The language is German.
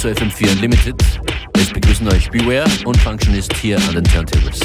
zu FM4 Unlimited. Es begrüßen euch Beware und Functionist hier an den Turntables.